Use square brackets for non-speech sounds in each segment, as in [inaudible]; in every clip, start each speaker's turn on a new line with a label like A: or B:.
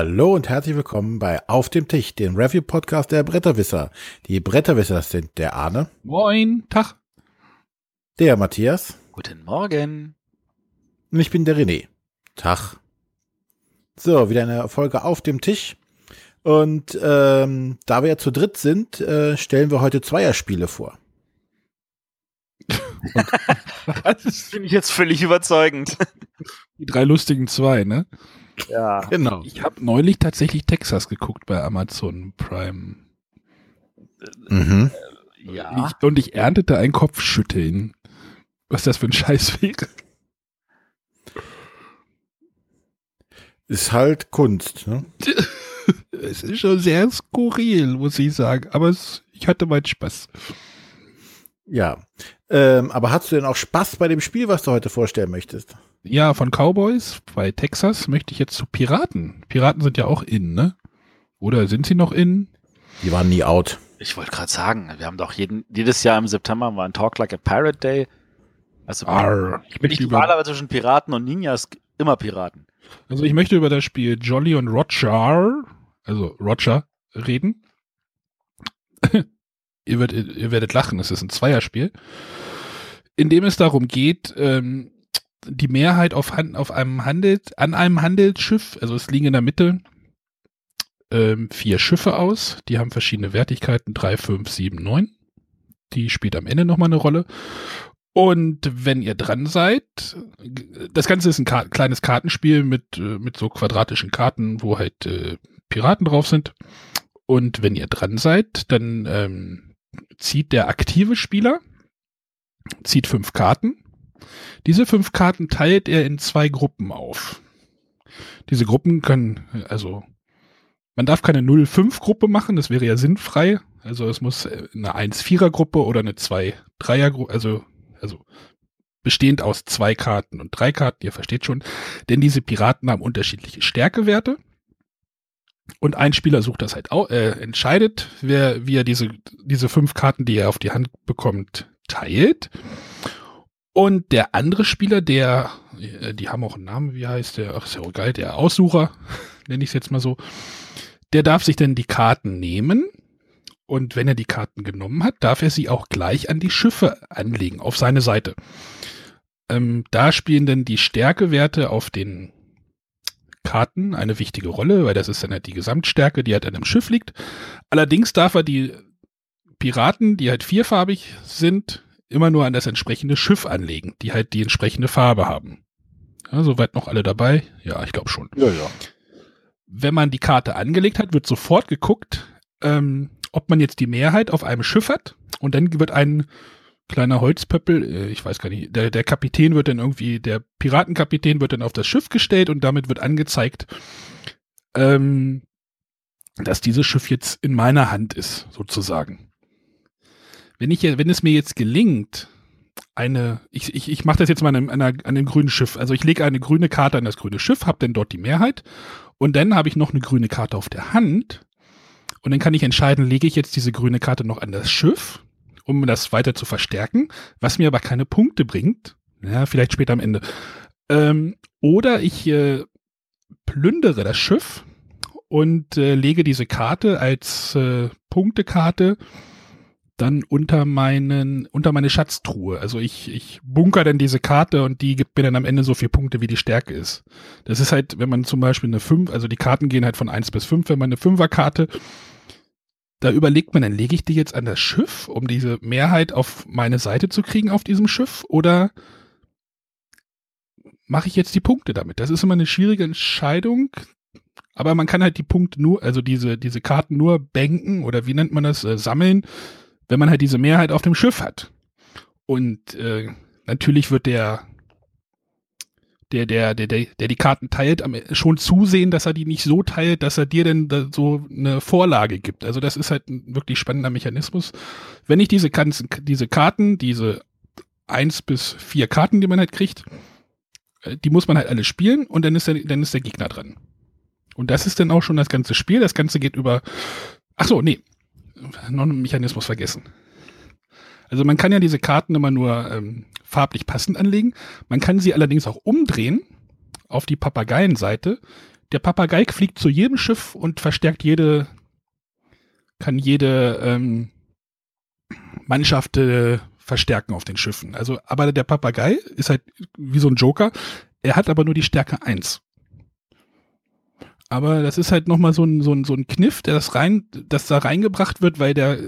A: Hallo und herzlich willkommen bei Auf dem Tisch, dem Review-Podcast der Bretterwisser. Die Bretterwisser sind der Arne.
B: Moin, Tag.
A: Der Matthias.
C: Guten Morgen.
A: Und ich bin der René. Tag. So, wieder eine Folge Auf dem Tisch. Und ähm, da wir ja zu dritt sind, äh, stellen wir heute Zweierspiele vor. [laughs]
C: das finde ich jetzt völlig überzeugend.
B: Die drei lustigen zwei, ne?
C: Ja.
B: Genau. Ich habe neulich tatsächlich Texas geguckt bei Amazon Prime.
A: Mhm.
B: Ja. Ich, und ich erntete ein Kopfschütteln. Was das für ein Scheiß wäre.
A: Ist halt Kunst, ne? [laughs]
B: es ist schon sehr skurril, muss ich sagen. Aber es, ich hatte meinen Spaß.
A: Ja. Ähm, aber hast du denn auch Spaß bei dem Spiel, was du heute vorstellen möchtest?
B: Ja, von Cowboys bei Texas möchte ich jetzt zu Piraten. Piraten sind ja auch in, ne? Oder sind sie noch in?
A: Die waren nie out.
C: Ich wollte gerade sagen, wir haben doch jeden, jedes Jahr im September mal ein Talk Like a Pirate Day. Also
B: Arr,
C: ich bin nicht normalerweise zwischen Piraten und Ninjas immer Piraten.
B: Also ich möchte über das Spiel Jolly und Roger, also Roger, reden. [laughs] ihr, werdet, ihr werdet lachen, es ist ein Zweierspiel, in dem es darum geht, ähm, die Mehrheit auf, auf einem Handel, an einem Handelsschiff, also es liegen in der Mitte ähm, vier Schiffe aus, die haben verschiedene Wertigkeiten, 3, 5, 7, 9. Die spielt am Ende nochmal eine Rolle. Und wenn ihr dran seid, das Ganze ist ein Ka kleines Kartenspiel mit, äh, mit so quadratischen Karten, wo halt äh, Piraten drauf sind. Und wenn ihr dran seid, dann ähm, zieht der aktive Spieler, zieht fünf Karten diese fünf Karten teilt er in zwei Gruppen auf. Diese Gruppen können, also, man darf keine 0-5-Gruppe machen, das wäre ja sinnfrei. Also es muss eine 1-4er-Gruppe oder eine 2-3er-Gruppe, also, also bestehend aus zwei Karten und drei Karten, ihr versteht schon. Denn diese Piraten haben unterschiedliche Stärkewerte. Und ein Spieler sucht das halt auch, äh, entscheidet, wer, wie er diese, diese fünf Karten, die er auf die Hand bekommt, teilt. Und der andere Spieler, der, äh, die haben auch einen Namen, wie heißt der? Ach, ist ja auch geil, der Aussucher, [laughs] nenne ich es jetzt mal so. Der darf sich dann die Karten nehmen. Und wenn er die Karten genommen hat, darf er sie auch gleich an die Schiffe anlegen, auf seine Seite. Ähm, da spielen dann die Stärkewerte auf den Karten eine wichtige Rolle, weil das ist dann halt die Gesamtstärke, die halt an einem Schiff liegt. Allerdings darf er die Piraten, die halt vierfarbig sind, immer nur an das entsprechende Schiff anlegen, die halt die entsprechende Farbe haben. Ja, soweit noch alle dabei? Ja, ich glaube schon.
A: Ja, ja.
B: Wenn man die Karte angelegt hat, wird sofort geguckt, ähm, ob man jetzt die Mehrheit auf einem Schiff hat und dann wird ein kleiner Holzpöppel, äh, ich weiß gar nicht, der, der Kapitän wird dann irgendwie, der Piratenkapitän wird dann auf das Schiff gestellt und damit wird angezeigt, ähm, dass dieses Schiff jetzt in meiner Hand ist, sozusagen. Wenn ich, wenn es mir jetzt gelingt, eine, ich, ich, ich mache das jetzt mal an einem, an einem grünen Schiff. Also ich lege eine grüne Karte an das grüne Schiff, habe dann dort die Mehrheit und dann habe ich noch eine grüne Karte auf der Hand und dann kann ich entscheiden, lege ich jetzt diese grüne Karte noch an das Schiff, um das weiter zu verstärken, was mir aber keine Punkte bringt. Ja, vielleicht später am Ende. Ähm, oder ich äh, plündere das Schiff und äh, lege diese Karte als äh, Punktekarte dann unter meinen, unter meine Schatztruhe. Also ich, ich bunker dann diese Karte und die gibt mir dann am Ende so viele Punkte, wie die Stärke ist. Das ist halt, wenn man zum Beispiel eine 5, also die Karten gehen halt von 1 bis 5, wenn man eine 5er-Karte, da überlegt man, dann lege ich die jetzt an das Schiff, um diese Mehrheit auf meine Seite zu kriegen auf diesem Schiff, oder mache ich jetzt die Punkte damit? Das ist immer eine schwierige Entscheidung. Aber man kann halt die Punkte nur, also diese, diese Karten nur banken oder wie nennt man das, äh, sammeln, wenn man halt diese Mehrheit auf dem Schiff hat. Und äh, natürlich wird der, der, der, der, der, die Karten teilt, schon zusehen, dass er die nicht so teilt, dass er dir denn so eine Vorlage gibt. Also das ist halt ein wirklich spannender Mechanismus. Wenn ich diese, ganzen, diese Karten, diese eins bis vier Karten, die man halt kriegt, äh, die muss man halt alle spielen und dann ist der, dann ist der Gegner dran. Und das ist dann auch schon das ganze Spiel. Das Ganze geht über, ach so, nee, noch einen Mechanismus vergessen. Also man kann ja diese Karten immer nur ähm, farblich passend anlegen. Man kann sie allerdings auch umdrehen auf die Papageienseite. der Papagei fliegt zu jedem Schiff und verstärkt jede, kann jede ähm, Mannschaft äh, verstärken auf den Schiffen. Also, aber der Papagei ist halt wie so ein Joker. Er hat aber nur die Stärke 1. Aber das ist halt nochmal so ein, so ein, so ein Kniff, der das rein, das da reingebracht wird, weil der,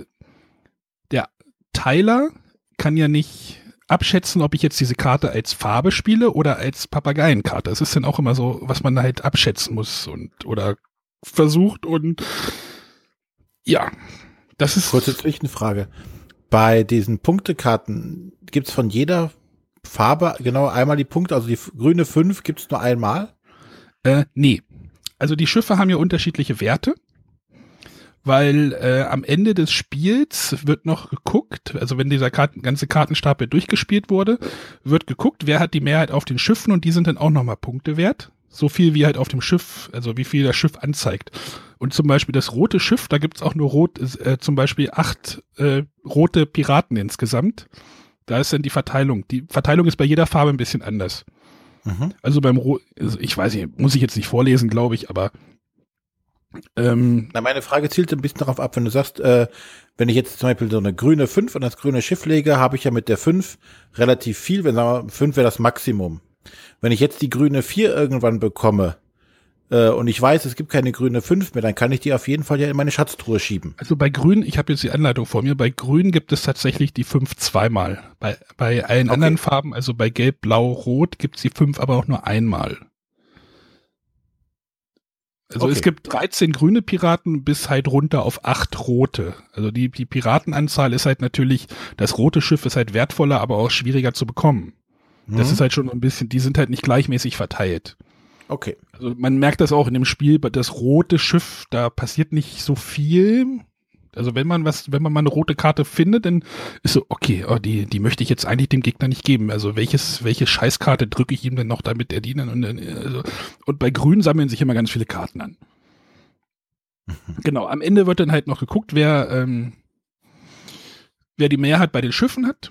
B: der Teiler kann ja nicht abschätzen, ob ich jetzt diese Karte als Farbe spiele oder als Papageienkarte. Das ist dann auch immer so, was man halt abschätzen muss und oder versucht und ja, das ist.
A: Kurze Zwischenfrage. Bei diesen Punktekarten gibt's von jeder Farbe genau einmal die Punkte, also die grüne 5 gibt's nur einmal?
B: Äh, nee. Also die Schiffe haben ja unterschiedliche Werte, weil äh, am Ende des Spiels wird noch geguckt, also wenn dieser Karten, ganze Kartenstapel durchgespielt wurde, wird geguckt, wer hat die Mehrheit auf den Schiffen und die sind dann auch nochmal Punkte wert. So viel wie halt auf dem Schiff, also wie viel das Schiff anzeigt. Und zum Beispiel das rote Schiff, da gibt's auch nur rot, äh, zum Beispiel acht äh, rote Piraten insgesamt. Da ist dann die Verteilung. Die Verteilung ist bei jeder Farbe ein bisschen anders. Mhm. Also beim Ro also ich weiß nicht, muss ich jetzt nicht vorlesen, glaube ich, aber
A: ähm, Na, meine Frage zielt ein bisschen darauf ab, wenn du sagst, äh, wenn ich jetzt zum Beispiel so eine grüne 5 an das grüne Schiff lege, habe ich ja mit der 5 relativ viel, wenn sagen wir 5 wäre das Maximum. Wenn ich jetzt die grüne 4 irgendwann bekomme, äh, und ich weiß, es gibt keine grüne 5 mehr, dann kann ich die auf jeden Fall ja in meine Schatztruhe schieben.
B: Also bei grün, ich habe jetzt die Anleitung vor mir, bei grün gibt es tatsächlich die 5 zweimal. Bei, bei allen okay. anderen Farben, also bei gelb, blau, rot, gibt es die 5 aber auch nur einmal. Also okay. es gibt 13 grüne Piraten bis halt runter auf 8 rote. Also die, die Piratenanzahl ist halt natürlich, das rote Schiff ist halt wertvoller, aber auch schwieriger zu bekommen. Mhm. Das ist halt schon ein bisschen, die sind halt nicht gleichmäßig verteilt.
A: Okay.
B: Also man merkt das auch in dem Spiel, das rote Schiff, da passiert nicht so viel. Also wenn man was, wenn man mal eine rote Karte findet, dann ist so, okay, oh, die, die möchte ich jetzt eigentlich dem Gegner nicht geben. Also welches, welche Scheißkarte drücke ich ihm denn noch, damit er die dann, und, also, und bei Grün sammeln sich immer ganz viele Karten an. [laughs] genau, am Ende wird dann halt noch geguckt, wer, ähm, wer die Mehrheit bei den Schiffen hat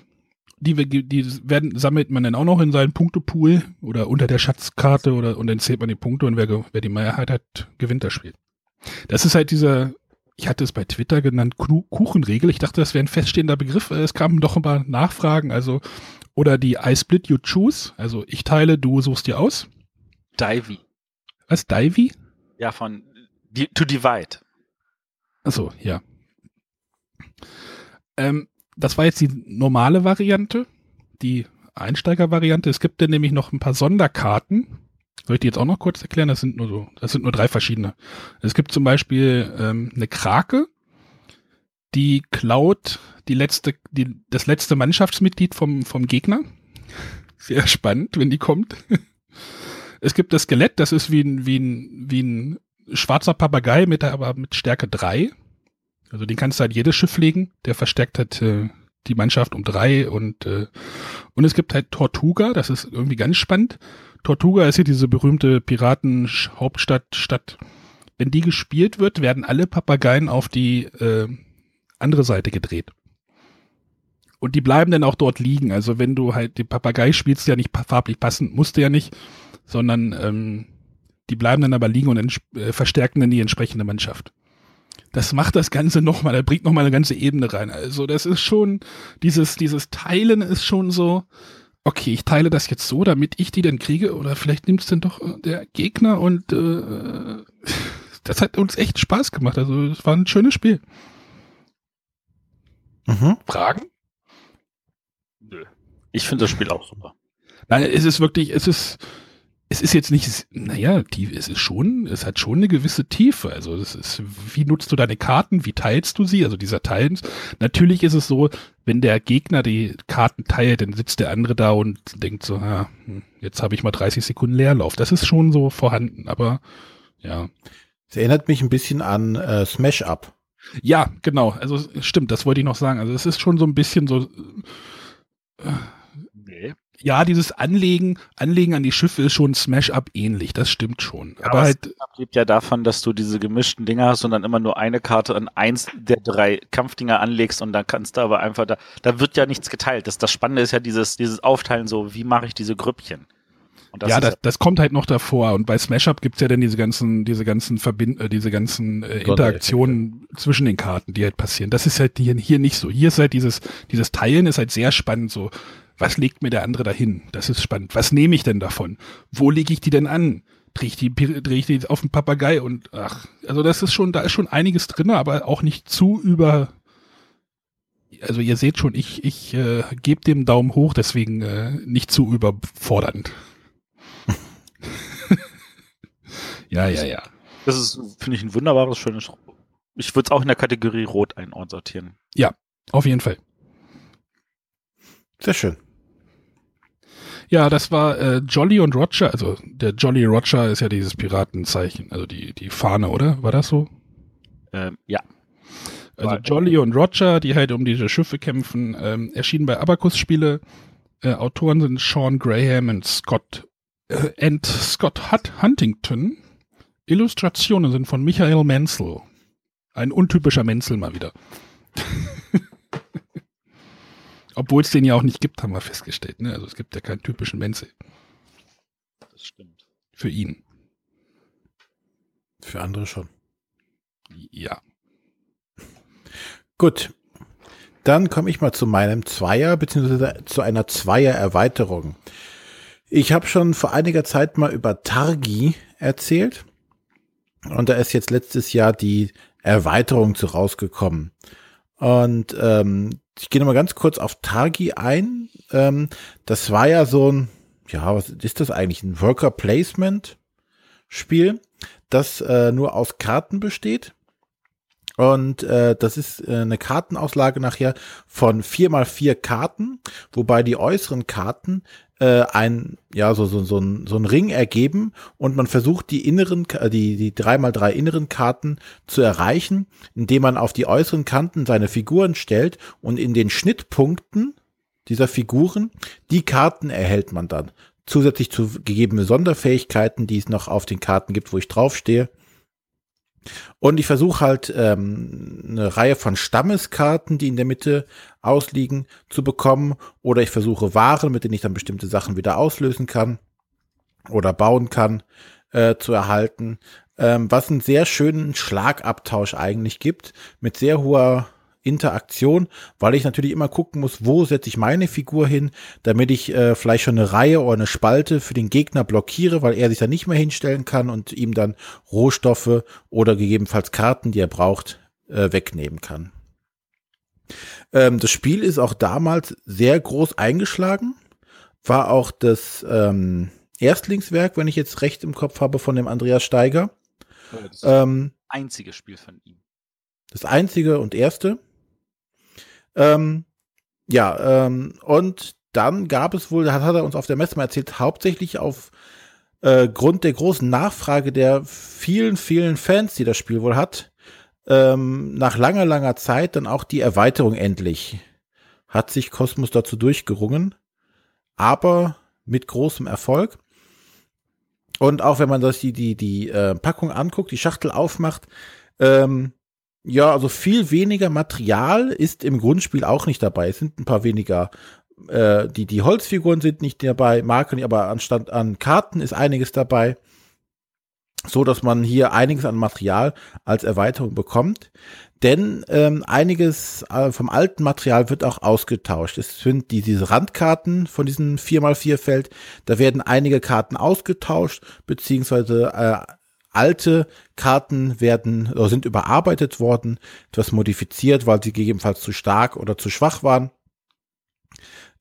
B: die, die werden, sammelt man dann auch noch in seinen Punktepool oder unter der Schatzkarte oder und dann zählt man die Punkte und wer, wer die Mehrheit hat, gewinnt das Spiel. Das ist halt dieser, ich hatte es bei Twitter genannt, Kuchenregel. Ich dachte, das wäre ein feststehender Begriff. Es kamen doch ein paar Nachfragen, also, oder die I split you choose, also ich teile, du suchst dir aus.
C: Divey.
B: Was, Divey?
C: Ja, von to divide.
B: Achso, ja. Ähm, das war jetzt die normale Variante, die Einsteigervariante. Es gibt dann nämlich noch ein paar Sonderkarten. Soll ich die jetzt auch noch kurz erklären? Das sind nur so, das sind nur drei verschiedene. Es gibt zum Beispiel ähm, eine Krake, die klaut die letzte, die, das letzte Mannschaftsmitglied vom, vom Gegner. Sehr spannend, wenn die kommt. Es gibt das Skelett, das ist wie ein, wie ein, wie ein schwarzer Papagei mit, aber mit Stärke drei also den kannst du halt jedes Schiff legen, der verstärkt halt äh, die Mannschaft um drei und äh, und es gibt halt Tortuga, das ist irgendwie ganz spannend. Tortuga ist hier diese berühmte Piratenhauptstadt Stadt. Wenn die gespielt wird, werden alle Papageien auf die äh, andere Seite gedreht. Und die bleiben dann auch dort liegen. Also wenn du halt den Papagei spielst, ja nicht farblich passend, musst du ja nicht, sondern ähm, die bleiben dann aber liegen und äh, verstärken dann die entsprechende Mannschaft das macht das Ganze nochmal, da bringt nochmal eine ganze Ebene rein. Also das ist schon, dieses, dieses Teilen ist schon so, okay, ich teile das jetzt so, damit ich die dann kriege, oder vielleicht nimmt es dann doch äh, der Gegner und äh, [laughs] das hat uns echt Spaß gemacht. Also es war ein schönes Spiel.
C: Mhm. Fragen? Nö. Ich finde das Spiel auch super.
B: Nein, es ist wirklich, es ist, es ist jetzt nicht, naja, tief, es ist schon, es hat schon eine gewisse Tiefe. Also es ist, wie nutzt du deine Karten, wie teilst du sie? Also dieser Teilen. Natürlich ist es so, wenn der Gegner die Karten teilt, dann sitzt der andere da und denkt so, ja, hm, jetzt habe ich mal 30 Sekunden Leerlauf. Das ist schon so vorhanden, aber ja.
A: Es erinnert mich ein bisschen an äh, Smash Up.
B: Ja, genau. Also stimmt, das wollte ich noch sagen. Also es ist schon so ein bisschen so. Äh, ja, dieses Anlegen, Anlegen an die Schiffe ist schon Smash-Up ähnlich, das stimmt schon. Ja, aber halt.
C: lebt ja davon, dass du diese gemischten Dinger hast und dann immer nur eine Karte an eins der drei Kampfdinger anlegst und dann kannst du aber einfach da, da wird ja nichts geteilt. Das, das Spannende ist ja dieses, dieses Aufteilen so, wie mache ich diese Grüppchen?
B: Das ja, das, das kommt halt noch davor. Und bei Smash Up gibt's ja dann diese ganzen, diese ganzen Verbind äh, diese ganzen äh, Interaktionen zwischen den Karten, die halt passieren. Das ist halt hier, hier nicht so. Hier ist halt dieses, dieses Teilen ist halt sehr spannend. So, was legt mir der andere dahin? Das ist spannend. Was nehme ich denn davon? Wo lege ich die denn an? Drehe ich die, drehe ich die auf den Papagei und ach, also das ist schon, da ist schon einiges drin, aber auch nicht zu über, also ihr seht schon, ich, ich äh, gebe dem Daumen hoch, deswegen äh, nicht zu überfordernd. Ja, ja, ja.
C: Das ist, finde ich, ein wunderbares, schönes. Ich würde es auch in der Kategorie Rot einsortieren.
B: Ja, auf jeden Fall.
A: Sehr schön.
B: Ja, das war äh, Jolly und Roger. Also der Jolly Roger ist ja dieses Piratenzeichen, also die, die Fahne, oder? War das so?
C: Ähm, ja.
B: Also Jolly und Roger, die halt um diese Schiffe kämpfen, ähm, erschienen bei Abacus Spiele. Äh, Autoren sind Sean Graham und Scott äh, and Scott Hutt Huntington. Illustrationen sind von Michael Menzel. Ein untypischer Menzel mal wieder. [laughs] Obwohl es den ja auch nicht gibt, haben wir festgestellt. Ne? Also es gibt ja keinen typischen Menzel.
C: Das stimmt.
B: Für ihn.
A: Für andere schon.
B: Ja.
A: Gut. Dann komme ich mal zu meinem Zweier, beziehungsweise zu einer Zweier-Erweiterung. Ich habe schon vor einiger Zeit mal über Targi erzählt. Und da ist jetzt letztes Jahr die Erweiterung zu rausgekommen. Und ähm, ich gehe nochmal ganz kurz auf Targi ein. Ähm, das war ja so ein, ja, was ist das eigentlich? Ein Worker Placement Spiel, das äh, nur aus Karten besteht. Und äh, das ist äh, eine Kartenauslage nachher von vier mal vier Karten, wobei die äußeren Karten äh, ein, ja, so, so, so, ein, so ein Ring ergeben und man versucht die inneren, äh, die, die drei mal drei inneren Karten zu erreichen, indem man auf die äußeren Kanten seine Figuren stellt und in den Schnittpunkten dieser Figuren die Karten erhält man dann. Zusätzlich zu gegebene Sonderfähigkeiten, die es noch auf den Karten gibt, wo ich draufstehe. Und ich versuche halt ähm, eine Reihe von Stammeskarten, die in der Mitte ausliegen, zu bekommen. Oder ich versuche Waren, mit denen ich dann bestimmte Sachen wieder auslösen kann oder bauen kann, äh, zu erhalten. Ähm, was einen sehr schönen Schlagabtausch eigentlich gibt, mit sehr hoher Interaktion, weil ich natürlich immer gucken muss, wo setze ich meine Figur hin, damit ich äh, vielleicht schon eine Reihe oder eine Spalte für den Gegner blockiere, weil er sich da nicht mehr hinstellen kann und ihm dann Rohstoffe oder gegebenenfalls Karten, die er braucht, äh, wegnehmen kann. Ähm, das Spiel ist auch damals sehr groß eingeschlagen, war auch das ähm, Erstlingswerk, wenn ich jetzt recht im Kopf habe, von dem Andreas Steiger.
C: Das ähm, einzige Spiel von ihm.
A: Das einzige und erste. Ähm, ja, ähm, und dann gab es wohl, hat, hat er uns auf der Messe mal erzählt, hauptsächlich auf äh, Grund der großen Nachfrage der vielen, vielen Fans, die das Spiel wohl hat, ähm, nach langer, langer Zeit dann auch die Erweiterung endlich. Hat sich Kosmos dazu durchgerungen, aber mit großem Erfolg. Und auch wenn man das die, die, die äh, Packung anguckt, die Schachtel aufmacht, ähm, ja, also viel weniger Material ist im Grundspiel auch nicht dabei. Es sind ein paar weniger, äh, die, die Holzfiguren sind nicht dabei, Marken, aber anstatt an Karten ist einiges dabei. So dass man hier einiges an Material als Erweiterung bekommt. Denn ähm, einiges äh, vom alten Material wird auch ausgetauscht. Es sind die, diese Randkarten von diesem 4x4 Feld, da werden einige Karten ausgetauscht, beziehungsweise äh, alte Karten werden oder sind überarbeitet worden, etwas modifiziert, weil sie gegebenenfalls zu stark oder zu schwach waren.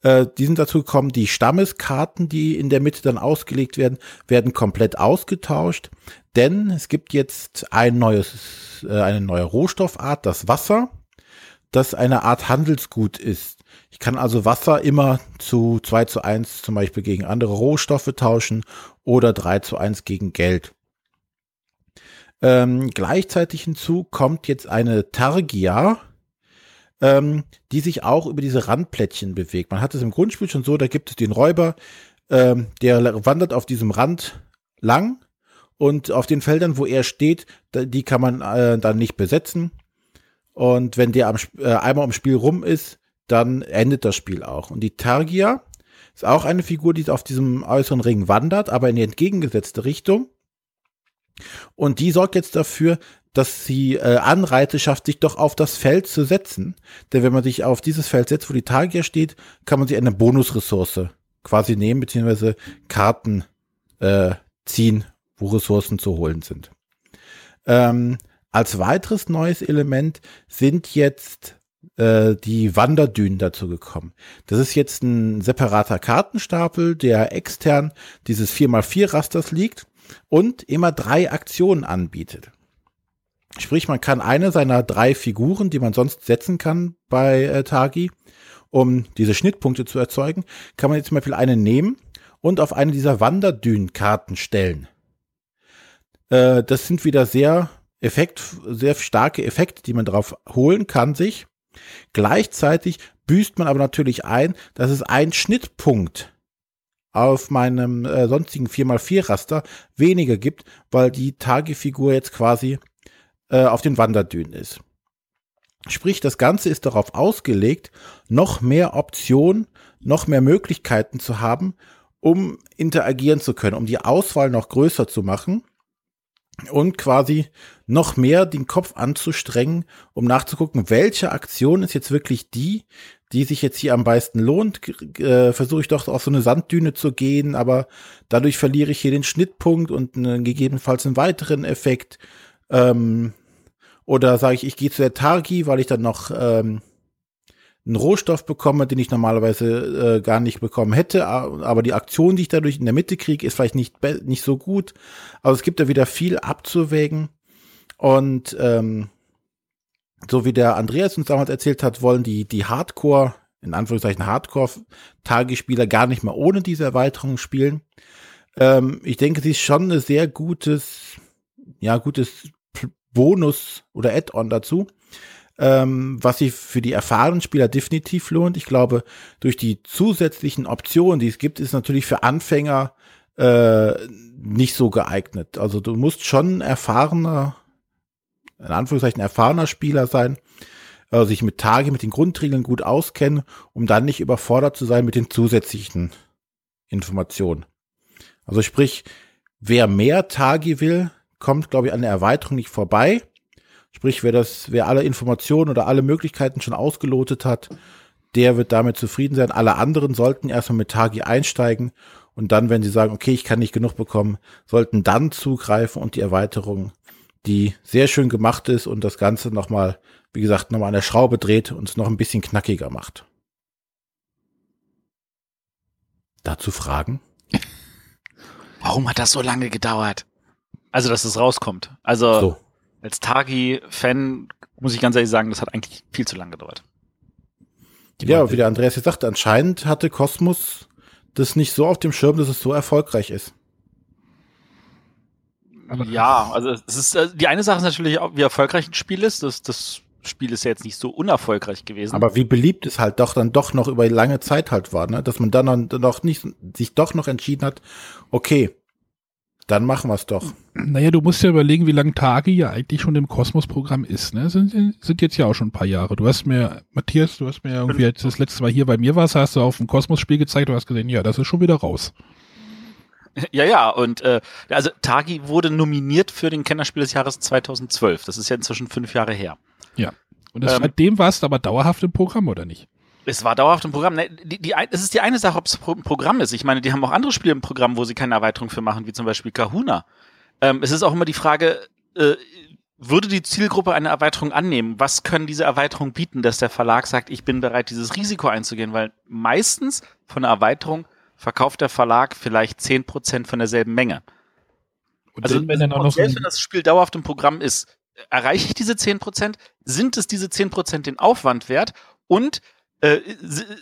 A: Äh, die sind dazu gekommen, die Stammeskarten, die in der Mitte dann ausgelegt werden, werden komplett ausgetauscht, denn es gibt jetzt ein neues, äh, eine neue Rohstoffart, das Wasser, das eine Art Handelsgut ist. Ich kann also Wasser immer zu 2 zu 1 zum Beispiel gegen andere Rohstoffe tauschen oder 3 zu 1 gegen Geld. Ähm, gleichzeitig hinzu kommt jetzt eine Targia, ähm, die sich auch über diese Randplättchen bewegt. Man hat es im Grundspiel schon so, da gibt es den Räuber, ähm, der wandert auf diesem Rand lang und auf den Feldern, wo er steht, die kann man äh, dann nicht besetzen. Und wenn der am, äh, einmal im Spiel rum ist, dann endet das Spiel auch. Und die Targia Ist auch eine Figur, die auf diesem äußeren Ring wandert, aber in die entgegengesetzte Richtung. Und die sorgt jetzt dafür, dass sie äh, Anreize schafft, sich doch auf das Feld zu setzen. Denn wenn man sich auf dieses Feld setzt, wo die Tagia steht, kann man sich eine Bonusressource quasi nehmen, beziehungsweise Karten äh, ziehen, wo Ressourcen zu holen sind. Ähm, als weiteres neues Element sind jetzt äh, die Wanderdünen dazu gekommen. Das ist jetzt ein separater Kartenstapel, der extern dieses 4x4 Rasters liegt und immer drei Aktionen anbietet. Sprich, man kann eine seiner drei Figuren, die man sonst setzen kann bei äh, Tagi, um diese Schnittpunkte zu erzeugen, kann man jetzt zum Beispiel eine nehmen und auf eine dieser Wanderdünenkarten stellen. Äh, das sind wieder sehr Effekt, sehr starke Effekte, die man drauf holen kann sich. Gleichzeitig büßt man aber natürlich ein, dass es einen Schnittpunkt auf meinem äh, sonstigen 4x4 Raster weniger gibt, weil die Tagefigur jetzt quasi äh, auf den Wanderdünen ist. Sprich, das Ganze ist darauf ausgelegt, noch mehr Optionen, noch mehr Möglichkeiten zu haben, um interagieren zu können, um die Auswahl noch größer zu machen und quasi noch mehr den Kopf anzustrengen, um nachzugucken, welche Aktion ist jetzt wirklich die, die sich jetzt hier am meisten lohnt. Äh, Versuche ich doch auf so eine Sanddüne zu gehen, aber dadurch verliere ich hier den Schnittpunkt und einen, gegebenenfalls einen weiteren Effekt. Ähm, oder sage ich, ich gehe zu der Targi, weil ich dann noch ähm, einen Rohstoff bekomme, den ich normalerweise äh, gar nicht bekommen hätte, aber die Aktion, die ich dadurch in der Mitte kriege, ist vielleicht nicht, nicht so gut. Aber es gibt da wieder viel abzuwägen. Und ähm, so wie der Andreas uns damals erzählt hat, wollen die, die Hardcore, in Anführungszeichen Hardcore-Tagespieler gar nicht mehr ohne diese Erweiterung spielen. Ähm, ich denke, sie ist schon ein sehr gutes, ja, gutes Bonus oder Add-on dazu ähm, was sich für die erfahrenen Spieler definitiv lohnt. Ich glaube, durch die zusätzlichen Optionen, die es gibt, ist natürlich für Anfänger äh, nicht so geeignet. Also du musst schon erfahrener, in Anführungszeichen erfahrener Spieler sein, also sich mit Tage, mit den Grundregeln gut auskennen, um dann nicht überfordert zu sein mit den zusätzlichen Informationen. Also sprich, wer mehr Tage will, kommt, glaube ich, an der Erweiterung nicht vorbei. Sprich, wer das, wer alle Informationen oder alle Möglichkeiten schon ausgelotet hat, der wird damit zufrieden sein. Alle anderen sollten erstmal mit Tagi einsteigen und dann, wenn sie sagen, okay, ich kann nicht genug bekommen, sollten dann zugreifen und die Erweiterung, die sehr schön gemacht ist und das Ganze nochmal, wie gesagt, nochmal an der Schraube dreht und es noch ein bisschen knackiger macht. Dazu Fragen? [laughs]
C: Warum hat das so lange gedauert? Also, dass es rauskommt. Also, so als Tagi-Fan muss ich ganz ehrlich sagen, das hat eigentlich viel zu lange gedauert.
A: ja, wie der Andreas jetzt sagte, anscheinend hatte Kosmos das nicht so auf dem Schirm, dass es so erfolgreich ist.
C: Ja, also es ist äh, die eine Sache ist natürlich auch, wie erfolgreich ein Spiel ist. Das, das Spiel ist ja jetzt nicht so unerfolgreich gewesen.
A: Aber wie beliebt es halt doch dann doch noch über lange Zeit halt war, ne? Dass man dann noch nicht sich doch noch entschieden hat, okay, dann machen wir es doch.
B: Naja, du musst ja überlegen, wie lange Tage ja eigentlich schon im Kosmos-Programm ist. Ne? Sind, sind jetzt ja auch schon ein paar Jahre. Du hast mir, Matthias, du hast mir irgendwie jetzt das letzte Mal hier bei mir warst, hast du auf dem Kosmos-Spiel gezeigt, du hast gesehen, ja, das ist schon wieder raus.
C: Ja, ja, und äh, also Tagi wurde nominiert für den Kennerspiel des Jahres 2012. Das ist ja inzwischen fünf Jahre her.
B: Ja. Und das, ähm, seitdem warst du aber dauerhaft im Programm, oder nicht?
C: Es war dauerhaft im Programm. Die, die, es ist die eine Sache, ob es ein Programm ist. Ich meine, die haben auch andere Spiele im Programm, wo sie keine Erweiterung für machen, wie zum Beispiel Kahuna. Ähm, es ist auch immer die Frage, äh, würde die Zielgruppe eine Erweiterung annehmen? Was können diese Erweiterungen bieten, dass der Verlag sagt, ich bin bereit, dieses Risiko einzugehen? Weil meistens von einer Erweiterung verkauft der Verlag vielleicht zehn Prozent von derselben Menge. Und also wenn dann auch noch selbst wenn das Spiel dauerhaft im Programm ist, erreiche ich diese zehn Prozent? Sind es diese zehn Prozent den Aufwand wert? Und äh,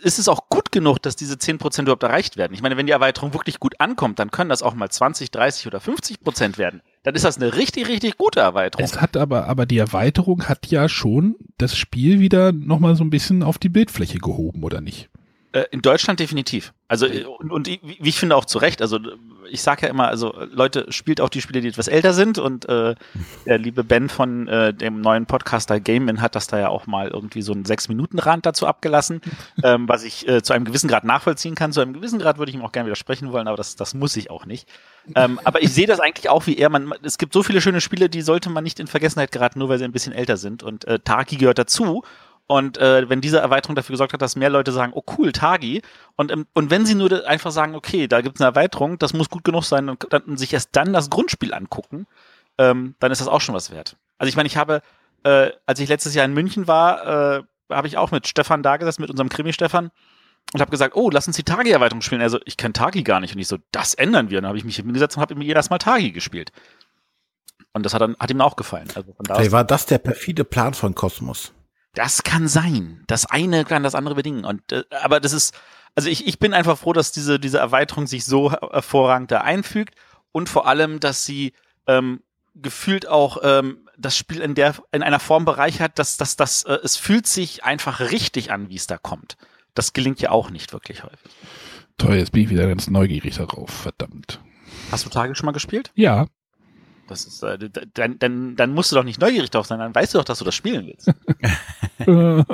C: ist es auch gut genug, dass diese 10% überhaupt erreicht werden? Ich meine, wenn die Erweiterung wirklich gut ankommt, dann können das auch mal 20, 30 oder 50% werden. Dann ist das eine richtig, richtig gute Erweiterung.
B: Es hat aber, aber die Erweiterung hat ja schon das Spiel wieder nochmal so ein bisschen auf die Bildfläche gehoben, oder nicht?
C: Äh, in Deutschland definitiv. Also äh, und, und wie ich finde auch zu Recht. Also ich sage ja immer, also Leute spielt auch die Spiele, die etwas älter sind und äh, [laughs] der liebe Ben von äh, dem neuen Podcaster Gameman hat das da ja auch mal irgendwie so einen sechs Minuten Rand dazu abgelassen, [laughs] ähm, was ich äh, zu einem gewissen Grad nachvollziehen kann. Zu einem gewissen Grad würde ich ihm auch gerne widersprechen wollen, aber das das muss ich auch nicht. Ähm, aber ich sehe das eigentlich auch wie er. Man, es gibt so viele schöne Spiele, die sollte man nicht in Vergessenheit geraten, nur weil sie ein bisschen älter sind. Und äh, Taki gehört dazu. Und äh, wenn diese Erweiterung dafür gesorgt hat, dass mehr Leute sagen, oh cool, Tagi, und, ähm, und wenn sie nur einfach sagen, okay, da gibt es eine Erweiterung, das muss gut genug sein und, und sich erst dann das Grundspiel angucken, ähm, dann ist das auch schon was wert. Also ich meine, ich habe, äh, als ich letztes Jahr in München war, äh, habe ich auch mit Stefan da gesessen, mit unserem Krimi-Stefan, und habe gesagt, oh, lass uns die Tagi-Erweiterung spielen. Also ich kenne Tagi gar nicht. Und ich so, das ändern wir. Und dann habe ich mich hingesetzt und habe mir jedes Mal Tagi gespielt. Und das hat, dann, hat ihm auch gefallen.
A: Also von da Vielleicht war das der perfide Plan von Kosmos.
C: Das kann sein. Das eine kann das andere bedingen. Und äh, aber das ist, also ich, ich bin einfach froh, dass diese, diese Erweiterung sich so hervorragend da einfügt und vor allem, dass sie ähm, gefühlt auch ähm, das Spiel in der in einer Form bereichert, dass, dass, dass äh, es fühlt sich einfach richtig an, wie es da kommt. Das gelingt ja auch nicht wirklich häufig.
B: Toll, jetzt bin ich wieder ganz neugierig darauf, verdammt.
C: Hast du Tage schon mal gespielt?
B: Ja.
C: Das ist, äh, dann, dann, dann musst du doch nicht neugierig drauf sein, dann weißt du doch, dass du das spielen willst. [laughs]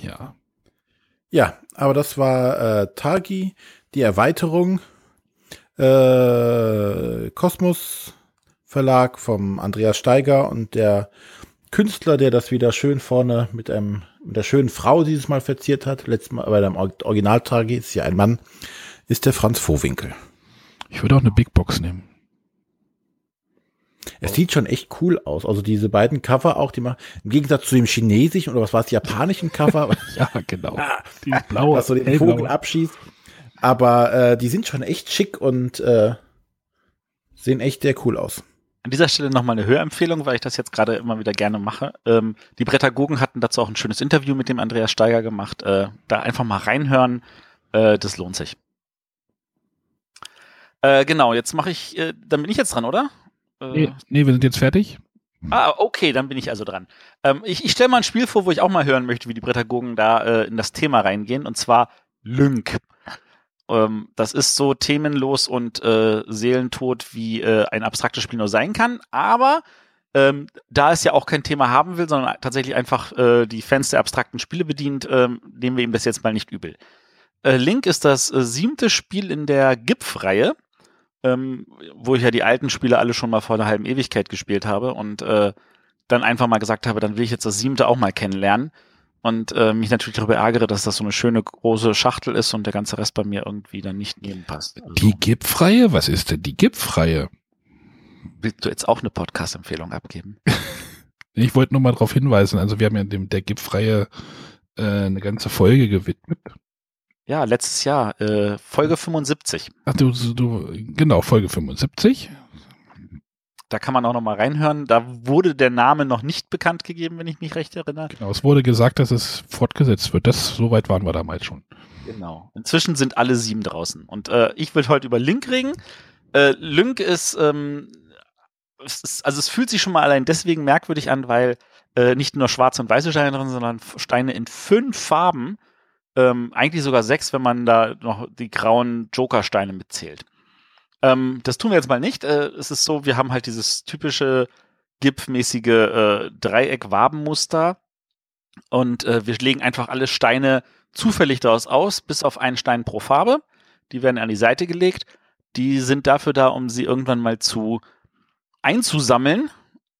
A: ja. Ja, aber das war äh, Tagi, die Erweiterung äh, Kosmos Verlag vom Andreas Steiger und der Künstler, der das wieder schön vorne mit einem mit der schönen Frau dieses Mal verziert hat, letztes Mal bei dem Original Tagi ist ja ein Mann, ist der Franz Vohwinkel.
B: Ich würde auch eine Big Box nehmen.
A: Es sieht schon echt cool aus. Also diese beiden Cover auch, die machen, im Gegensatz zu dem chinesischen oder was war es, japanischen Cover. [laughs]
B: ja, genau.
A: Ah, die blaue, was so den Vogel abschießt. Aber äh, die sind schon echt schick und äh, sehen echt sehr cool aus.
C: An dieser Stelle nochmal eine Hörempfehlung, weil ich das jetzt gerade immer wieder gerne mache. Ähm, die Brettagogen hatten dazu auch ein schönes Interview mit dem Andreas Steiger gemacht. Äh, da einfach mal reinhören, äh, das lohnt sich. Äh, genau, jetzt mache ich, äh, dann bin ich jetzt dran, oder?
B: Nee, äh, nee, wir sind jetzt fertig.
C: Ah, okay, dann bin ich also dran. Ähm, ich ich stelle mal ein Spiel vor, wo ich auch mal hören möchte, wie die Brettagogen da äh, in das Thema reingehen, und zwar Lync. Ähm, das ist so themenlos und äh, seelentot, wie äh, ein abstraktes Spiel nur sein kann, aber ähm, da es ja auch kein Thema haben will, sondern tatsächlich einfach äh, die Fans der abstrakten Spiele bedient, ähm, nehmen wir ihm das jetzt mal nicht übel. Äh, Link ist das siebte Spiel in der GIPF-Reihe ähm, wo ich ja die alten Spiele alle schon mal vor einer halben Ewigkeit gespielt habe und äh, dann einfach mal gesagt habe, dann will ich jetzt das siebte auch mal kennenlernen und äh, mich natürlich darüber ärgere, dass das so eine schöne große Schachtel ist und der ganze Rest bei mir irgendwie dann nicht nebenpasst.
B: Also, die Gipfreie? Was ist denn die Gipfreie?
C: Willst du jetzt auch eine Podcast-Empfehlung abgeben? [laughs]
B: ich wollte nur mal darauf hinweisen, also wir haben ja dem der Gipfreie äh, eine ganze Folge gewidmet.
C: Ja, letztes Jahr, äh, Folge 75.
B: Ach du, du, genau, Folge 75.
C: Da kann man auch noch mal reinhören. Da wurde der Name noch nicht bekannt gegeben, wenn ich mich recht erinnere.
B: Genau, es wurde gesagt, dass es fortgesetzt wird. Das, so weit waren wir damals schon.
C: Genau. Inzwischen sind alle sieben draußen. Und äh, ich will heute über Link reden. Äh, Link ist, ähm, es ist, also es fühlt sich schon mal allein deswegen merkwürdig an, weil äh, nicht nur schwarze und weiße Steine drin, sondern Steine in fünf Farben ähm, eigentlich sogar sechs, wenn man da noch die grauen Jokersteine mitzählt. Ähm, das tun wir jetzt mal nicht. Äh, es ist so, wir haben halt dieses typische GIF-mäßige äh, Dreieck-Wabenmuster und äh, wir legen einfach alle Steine zufällig daraus aus, bis auf einen Stein pro Farbe. Die werden an die Seite gelegt. Die sind dafür da, um sie irgendwann mal zu einzusammeln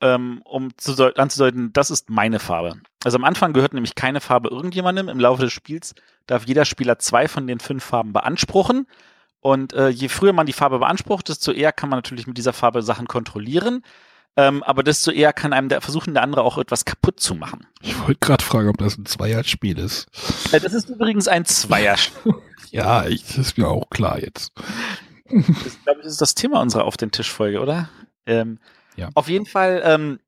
C: ähm, um zu anzudeuten, das ist meine Farbe. Also am Anfang gehört nämlich keine Farbe irgendjemandem. Im Laufe des Spiels darf jeder Spieler zwei von den fünf Farben beanspruchen. Und äh, je früher man die Farbe beansprucht, desto eher kann man natürlich mit dieser Farbe Sachen kontrollieren. Ähm, aber desto eher kann einem der versuchen, der andere auch etwas kaputt zu machen.
B: Ich wollte gerade fragen, ob das ein Zweierspiel ist.
C: Äh, das ist übrigens ein Zweierspiel. [laughs]
B: ja, ich, das ist mir auch klar jetzt.
C: Das, glaube ich, ist das Thema unserer Auf den Tisch Folge, oder? Ähm, ja. Auf jeden Fall, ähm,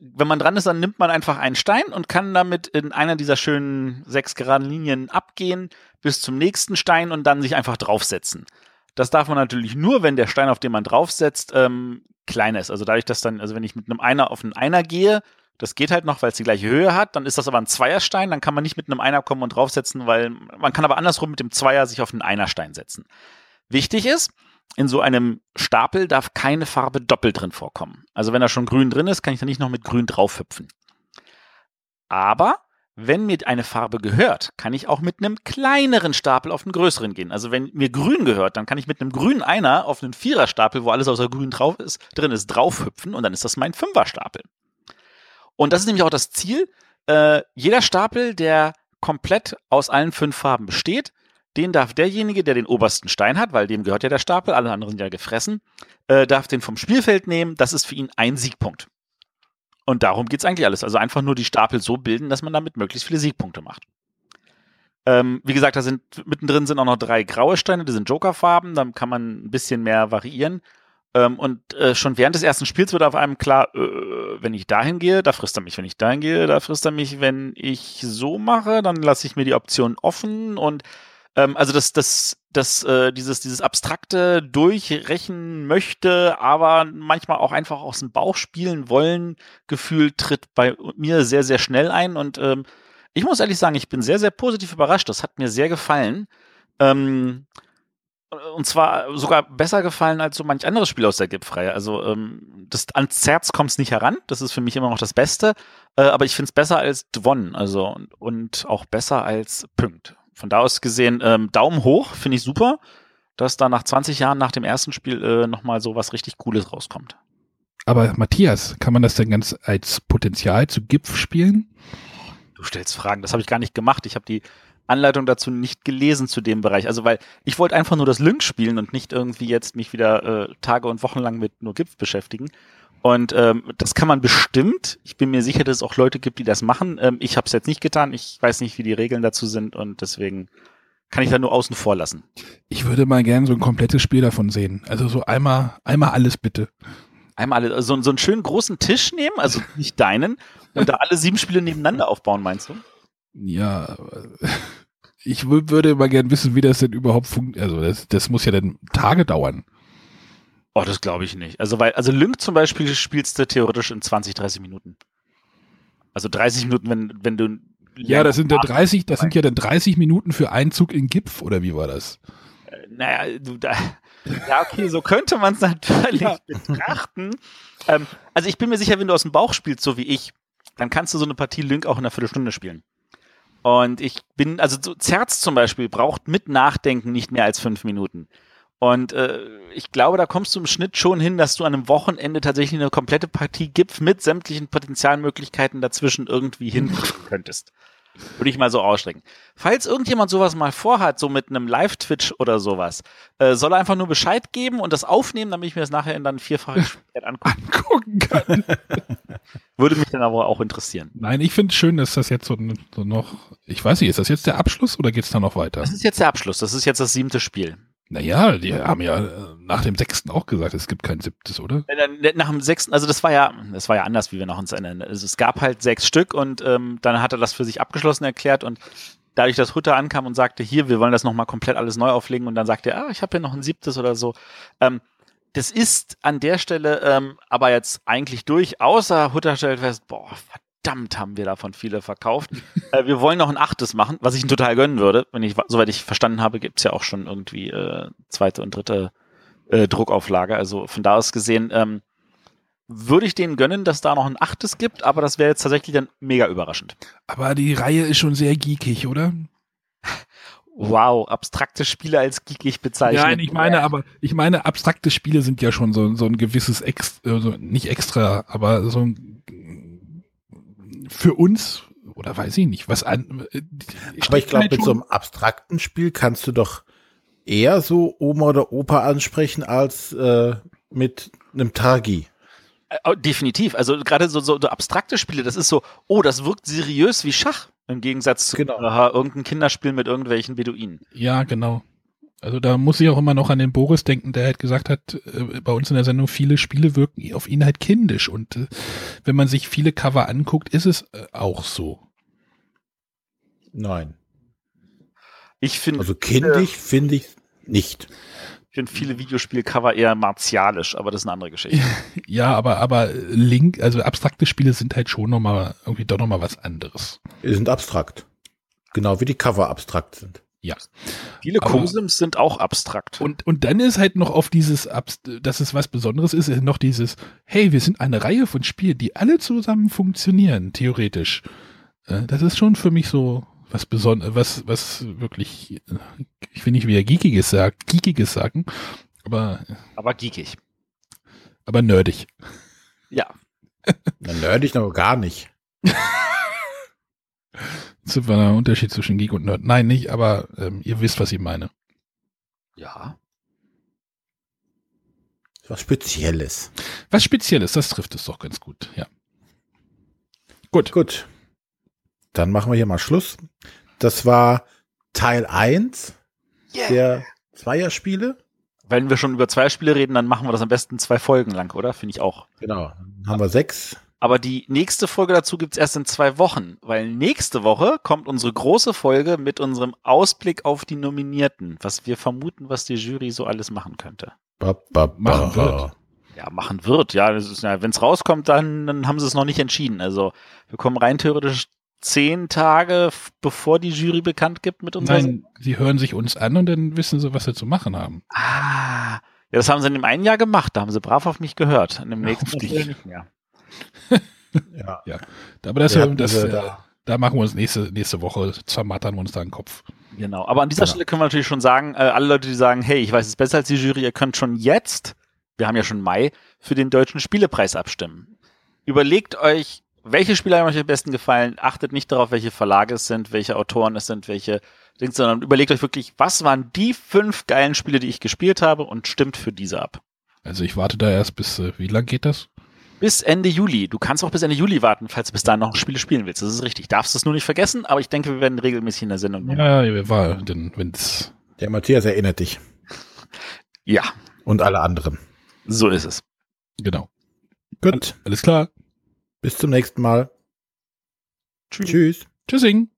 C: wenn man dran ist, dann nimmt man einfach einen Stein und kann damit in einer dieser schönen sechs geraden Linien abgehen bis zum nächsten Stein und dann sich einfach draufsetzen. Das darf man natürlich nur, wenn der Stein, auf den man draufsetzt, ähm, kleiner ist. Also dadurch, dass dann, also wenn ich mit einem Einer auf einen Einer gehe, Das geht halt noch, weil es die gleiche Höhe hat. Dann ist das aber ein Zweierstein. Dann kann man nicht mit einem Einer kommen und draufsetzen, weil man kann aber andersrum mit dem Zweier sich auf einen Einerstein setzen. Wichtig ist, in so einem Stapel darf keine Farbe doppelt drin vorkommen. Also wenn da schon grün drin ist, kann ich da nicht noch mit grün draufhüpfen. Aber wenn mir eine Farbe gehört, kann ich auch mit einem kleineren Stapel auf einen größeren gehen. Also wenn mir grün gehört, dann kann ich mit einem grünen Einer auf einen Viererstapel, wo alles außer grün drauf ist, drin ist, draufhüpfen und dann ist das mein Fünferstapel. Und das ist nämlich auch das Ziel. Äh, jeder Stapel, der komplett aus allen fünf Farben besteht, den darf derjenige, der den obersten Stein hat, weil dem gehört ja der Stapel, alle anderen sind ja gefressen, äh, darf den vom Spielfeld nehmen. Das ist für ihn ein Siegpunkt. Und darum geht es eigentlich alles. Also einfach nur die Stapel so bilden, dass man damit möglichst viele Siegpunkte macht. Ähm, wie gesagt, da sind mittendrin sind auch noch drei graue Steine, die sind Jokerfarben, dann kann man ein bisschen mehr variieren. Ähm, und äh, schon während des ersten Spiels wird auf einem klar, äh, wenn ich dahin gehe, da frisst er mich. Wenn ich dahin gehe, da frisst er mich. Wenn ich so mache, dann lasse ich mir die Option offen und ähm, also das, das, das, äh, dieses, dieses abstrakte durchrechen möchte, aber manchmal auch einfach aus dem Bauch spielen wollen, Gefühl tritt bei mir sehr, sehr schnell ein. Und ähm, ich muss ehrlich sagen, ich bin sehr, sehr positiv überrascht. Das hat mir sehr gefallen. Ähm, und zwar sogar besser gefallen als so manch anderes Spiel aus der GIP-Reihe. Also ähm, das, ans Herz kommt es nicht heran. Das ist für mich immer noch das Beste. Äh, aber ich finde es besser als Dwon. Also und, und auch besser als Punkt von da aus gesehen, ähm, Daumen hoch, finde ich super, dass da nach 20 Jahren nach dem ersten Spiel äh, nochmal so was richtig Cooles rauskommt.
B: Aber Matthias, kann man das denn ganz als Potenzial zu GIF spielen?
C: Du stellst Fragen, das habe ich gar nicht gemacht. Ich habe die Anleitung dazu nicht gelesen zu dem Bereich. Also weil ich wollte einfach nur das Lynx spielen und nicht irgendwie jetzt mich wieder äh, Tage und Wochen lang mit nur GIF beschäftigen. Und ähm, das kann man bestimmt. Ich bin mir sicher, dass es auch Leute gibt, die das machen. Ähm, ich habe es jetzt nicht getan. Ich weiß nicht, wie die Regeln dazu sind und deswegen kann ich da nur außen vor lassen.
B: Ich würde mal gerne so ein komplettes Spiel davon sehen. Also so einmal, einmal alles bitte.
C: Einmal alles, so, so einen schönen großen Tisch nehmen, also nicht deinen, und da alle sieben Spiele nebeneinander aufbauen, meinst du?
B: Ja, [laughs] ich würde mal gerne wissen, wie das denn überhaupt funktioniert. Also das, das muss ja dann Tage dauern.
C: Oh, das glaube ich nicht. Also, weil, also Lync zum Beispiel spielst du theoretisch in 20, 30 Minuten. Also 30 Minuten, wenn, wenn du.
B: Ja, das sind ja 30, das sind ja dann 30 Minuten für Einzug in GIF, oder wie war das?
C: Äh, naja, du, da, ja, okay, so könnte man es [laughs] natürlich ja. betrachten. Ähm, also ich bin mir sicher, wenn du aus dem Bauch spielst, so wie ich, dann kannst du so eine Partie Lync auch in einer Viertelstunde spielen. Und ich bin, also so Zerz zum Beispiel braucht mit Nachdenken nicht mehr als fünf Minuten. Und äh, ich glaube, da kommst du im Schnitt schon hin, dass du an einem Wochenende tatsächlich eine komplette Partie GIF mit sämtlichen Potenzialmöglichkeiten dazwischen irgendwie [laughs] hinkriegen könntest. Würde ich mal so ausstrecken. Falls irgendjemand sowas mal vorhat, so mit einem Live-Twitch oder sowas, äh, soll er einfach nur Bescheid geben und das aufnehmen, damit ich mir das nachher in dann vierfache angucken. [laughs] angucken kann. [laughs] Würde mich dann aber auch interessieren.
B: Nein, ich finde es schön, dass das jetzt so, so noch, ich weiß nicht, ist das jetzt der Abschluss oder geht es da noch weiter?
C: Das ist jetzt der Abschluss, das ist jetzt das siebte Spiel.
B: Naja, die haben ja äh, nach dem sechsten auch gesagt, es gibt kein siebtes, oder?
C: Nach dem sechsten, also das war ja, das war ja anders, wie wir noch uns erinnern. Also es gab halt sechs Stück und ähm, dann hat er das für sich abgeschlossen erklärt und dadurch, dass Hutter ankam und sagte, hier, wir wollen das nochmal komplett alles neu auflegen und dann sagte er, ah, ich habe hier noch ein siebtes oder so. Ähm, das ist an der Stelle ähm, aber jetzt eigentlich durch, außer Hutter stellt fest, boah, verdammt haben wir davon viele verkauft. [laughs] äh, wir wollen noch ein achtes machen, was ich ihn total gönnen würde. Wenn ich, soweit ich verstanden habe, gibt's ja auch schon irgendwie äh, zweite und dritte äh, Druckauflage. Also von da aus gesehen ähm, würde ich denen gönnen, dass da noch ein achtes gibt, aber das wäre jetzt tatsächlich dann mega überraschend.
B: Aber die Reihe ist schon sehr geekig, oder?
C: Wow, abstrakte Spiele als geekig bezeichnet.
B: Nein, ich meine, aber ich meine, abstrakte Spiele sind ja schon so, so ein gewisses Ex, also nicht extra, aber so ein für uns, oder weiß ich nicht, was an.
A: Äh, Aber ich glaube, mit so einem abstrakten Spiel kannst du doch eher so Oma oder Opa ansprechen als äh, mit einem Tagi.
C: Äh, oh, definitiv. Also gerade so, so, so abstrakte Spiele, das ist so, oh, das wirkt seriös wie Schach. Im Gegensatz zu
A: genau.
C: aha, irgendein Kinderspiel mit irgendwelchen Beduinen.
B: Ja, genau. Also da muss ich auch immer noch an den Boris denken, der halt gesagt hat, äh, bei uns in der Sendung, viele Spiele wirken auf ihn halt kindisch. Und äh, wenn man sich viele Cover anguckt, ist es äh, auch so.
A: Nein.
C: Ich finde.
A: Also kindisch finde ich nicht.
C: Ich finde viele Videospielcover eher martialisch, aber das ist eine andere Geschichte. [laughs]
B: Ja, aber, aber Link, also abstrakte Spiele sind halt schon nochmal, irgendwie doch nochmal was anderes.
A: Die sind abstrakt. Genau wie die Cover abstrakt sind.
B: Ja.
C: Viele Cosims sind auch abstrakt.
B: Und, und dann ist halt noch auf dieses, dass es was Besonderes ist, ist noch dieses, hey, wir sind eine Reihe von Spielen, die alle zusammen funktionieren, theoretisch. Äh, das ist schon für mich so was Besonderes, was, was wirklich, äh, ich will nicht wieder Geekiges sagen, Geekiges sagen, aber.
C: Aber geekig.
B: Aber nerdig.
C: Ja.
A: Na, nerdig noch gar nicht. [laughs]
B: Das war ein Unterschied zwischen Geek und Nerd. Nein, nicht, aber ähm, ihr wisst, was ich meine.
C: Ja.
A: Was Spezielles.
B: Was Spezielles, das trifft es doch ganz gut, ja. Gut.
A: Gut. Dann machen wir hier mal Schluss. Das war Teil 1 yeah. der Zweierspiele.
C: Wenn wir schon über Zweierspiele reden, dann machen wir das am besten zwei Folgen lang, oder? Finde ich auch.
A: Genau. Dann haben wir sechs.
C: Aber die nächste Folge dazu gibt's erst in zwei Wochen, weil nächste Woche kommt unsere große Folge mit unserem Ausblick auf die Nominierten, was wir vermuten, was die Jury so alles machen könnte.
A: Ba, ba, ba.
B: Machen wird.
C: Ja, machen wird, ja. Ja Wenn es rauskommt, dann, dann haben sie es noch nicht entschieden. Also wir kommen rein theoretisch zehn Tage, bevor die Jury bekannt gibt mit uns.
B: Nein, sie hören sich uns an und dann wissen sie, was sie zu machen haben.
C: Ah, ja, das haben sie in dem einen Jahr gemacht. Da haben sie brav auf mich gehört. In dem nächsten. Jahr nicht mehr. [laughs]
A: Ja.
B: Ja. Aber das, ja, das,
A: sie
B: äh,
A: da.
B: da machen wir uns nächste, nächste Woche, zermattern wir uns da den Kopf.
C: Genau. Aber an dieser
B: Genau.
C: Stelle können wir natürlich schon sagen, äh, alle Leute, die sagen, hey, ich weiß es besser als die Jury, ihr könnt schon jetzt, wir haben ja schon Mai, für den deutschen Spielepreis abstimmen. Überlegt euch, welche Spiele haben euch am besten gefallen. Achtet nicht darauf, welche Verlage es sind, welche Autoren es sind, welche Dings, sondern überlegt euch wirklich, was waren die fünf geilen Spiele, die ich gespielt habe und stimmt für diese ab.
B: Also ich warte da erst bis, äh, wie lang geht das?
C: Bis Ende Juli. Du kannst auch bis Ende Juli warten, falls du bis dahin noch Spiele spielen willst. Das ist richtig. Darfst es nur nicht vergessen, aber ich denke, wir werden regelmäßig in der Sendung. nehmen.
B: Ja, ja, war, denn wenn's,
A: Der Matthias erinnert dich. [laughs]
C: ja,
A: Und alle anderen.
C: so ist es.
B: genau.
A: Gut.
B: Alles klar.
A: Bis zum nächsten Mal.
C: Tschüss.
A: Tschüss.
B: Tschüssing.